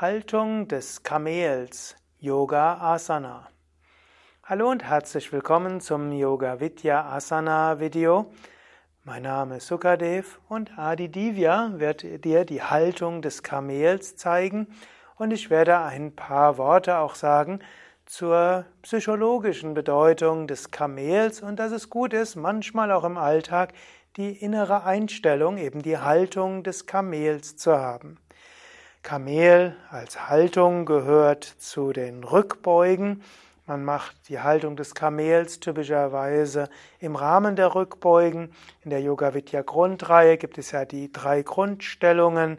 Haltung des Kamels, Yoga Asana. Hallo und herzlich willkommen zum Yoga Vidya Asana Video. Mein Name ist Sukadev und Adi Divya wird dir die Haltung des Kamels zeigen und ich werde ein paar Worte auch sagen zur psychologischen Bedeutung des Kamels und dass es gut ist, manchmal auch im Alltag die innere Einstellung, eben die Haltung des Kamels zu haben. Kamel als Haltung gehört zu den Rückbeugen. Man macht die Haltung des Kamels typischerweise im Rahmen der Rückbeugen. In der Yoga Vidya Grundreihe gibt es ja die drei Grundstellungen: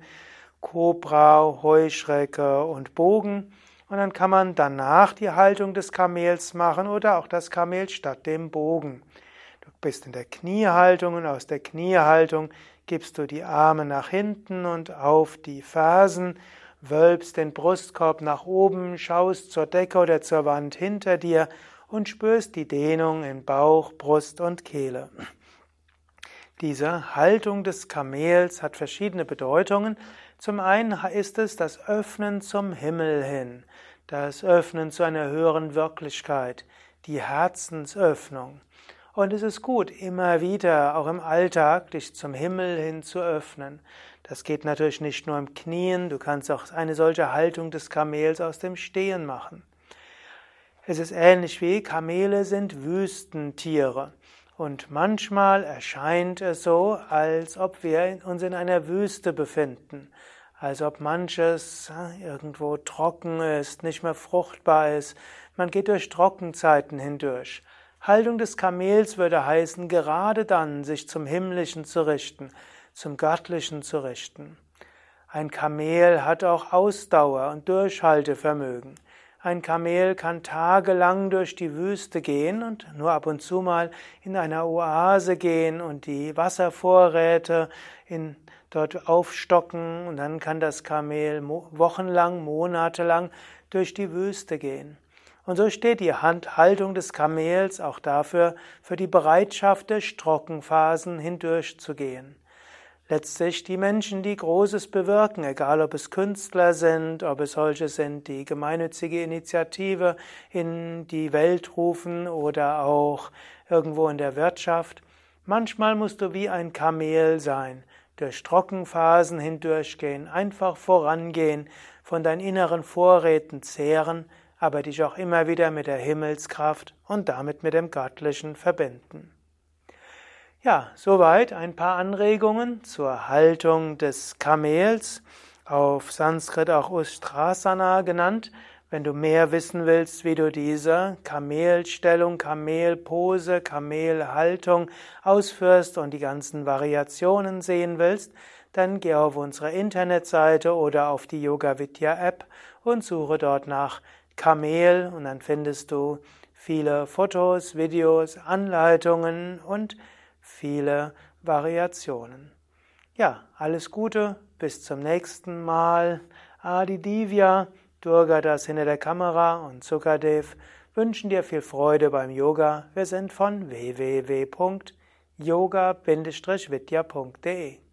Kobra, Heuschrecke und Bogen. Und dann kann man danach die Haltung des Kamels machen oder auch das Kamel statt dem Bogen. Du bist in der Kniehaltung und aus der Kniehaltung gibst du die Arme nach hinten und auf die Fersen, wölbst den Brustkorb nach oben, schaust zur Decke oder zur Wand hinter dir und spürst die Dehnung in Bauch, Brust und Kehle. Diese Haltung des Kamels hat verschiedene Bedeutungen. Zum einen ist es das Öffnen zum Himmel hin, das Öffnen zu einer höheren Wirklichkeit, die Herzensöffnung. Und es ist gut, immer wieder, auch im Alltag, dich zum Himmel hin zu öffnen. Das geht natürlich nicht nur im Knien, du kannst auch eine solche Haltung des Kamels aus dem Stehen machen. Es ist ähnlich wie Kamele sind Wüstentiere. Und manchmal erscheint es so, als ob wir uns in einer Wüste befinden, als ob manches irgendwo trocken ist, nicht mehr fruchtbar ist. Man geht durch Trockenzeiten hindurch. Haltung des Kamels würde heißen, gerade dann sich zum Himmlischen zu richten, zum Göttlichen zu richten. Ein Kamel hat auch Ausdauer und Durchhaltevermögen. Ein Kamel kann tagelang durch die Wüste gehen und nur ab und zu mal in einer Oase gehen und die Wasservorräte in, dort aufstocken und dann kann das Kamel wochenlang, monatelang durch die Wüste gehen. Und so steht die Haltung des Kamels auch dafür, für die Bereitschaft durch Trockenphasen hindurchzugehen. Letztlich die Menschen, die Großes bewirken, egal ob es Künstler sind, ob es solche sind, die gemeinnützige Initiative in die Welt rufen oder auch irgendwo in der Wirtschaft. Manchmal musst du wie ein Kamel sein, durch Trockenphasen hindurchgehen, einfach vorangehen, von deinen inneren Vorräten zehren, aber dich auch immer wieder mit der Himmelskraft und damit mit dem Göttlichen verbinden. Ja, soweit ein paar Anregungen zur Haltung des Kamels, auf Sanskrit auch Ustrasana genannt. Wenn du mehr wissen willst, wie du diese Kamelstellung, Kamelpose, Kamelhaltung ausführst und die ganzen Variationen sehen willst, dann geh auf unsere Internetseite oder auf die Yoga Vidya App und suche dort nach Kamel und dann findest du viele Fotos, Videos, Anleitungen und viele Variationen. Ja, alles Gute, bis zum nächsten Mal. Adi Divya, Durga das hinter der Kamera und Sukadev wünschen dir viel Freude beim Yoga. Wir sind von www.yoga-vidya.de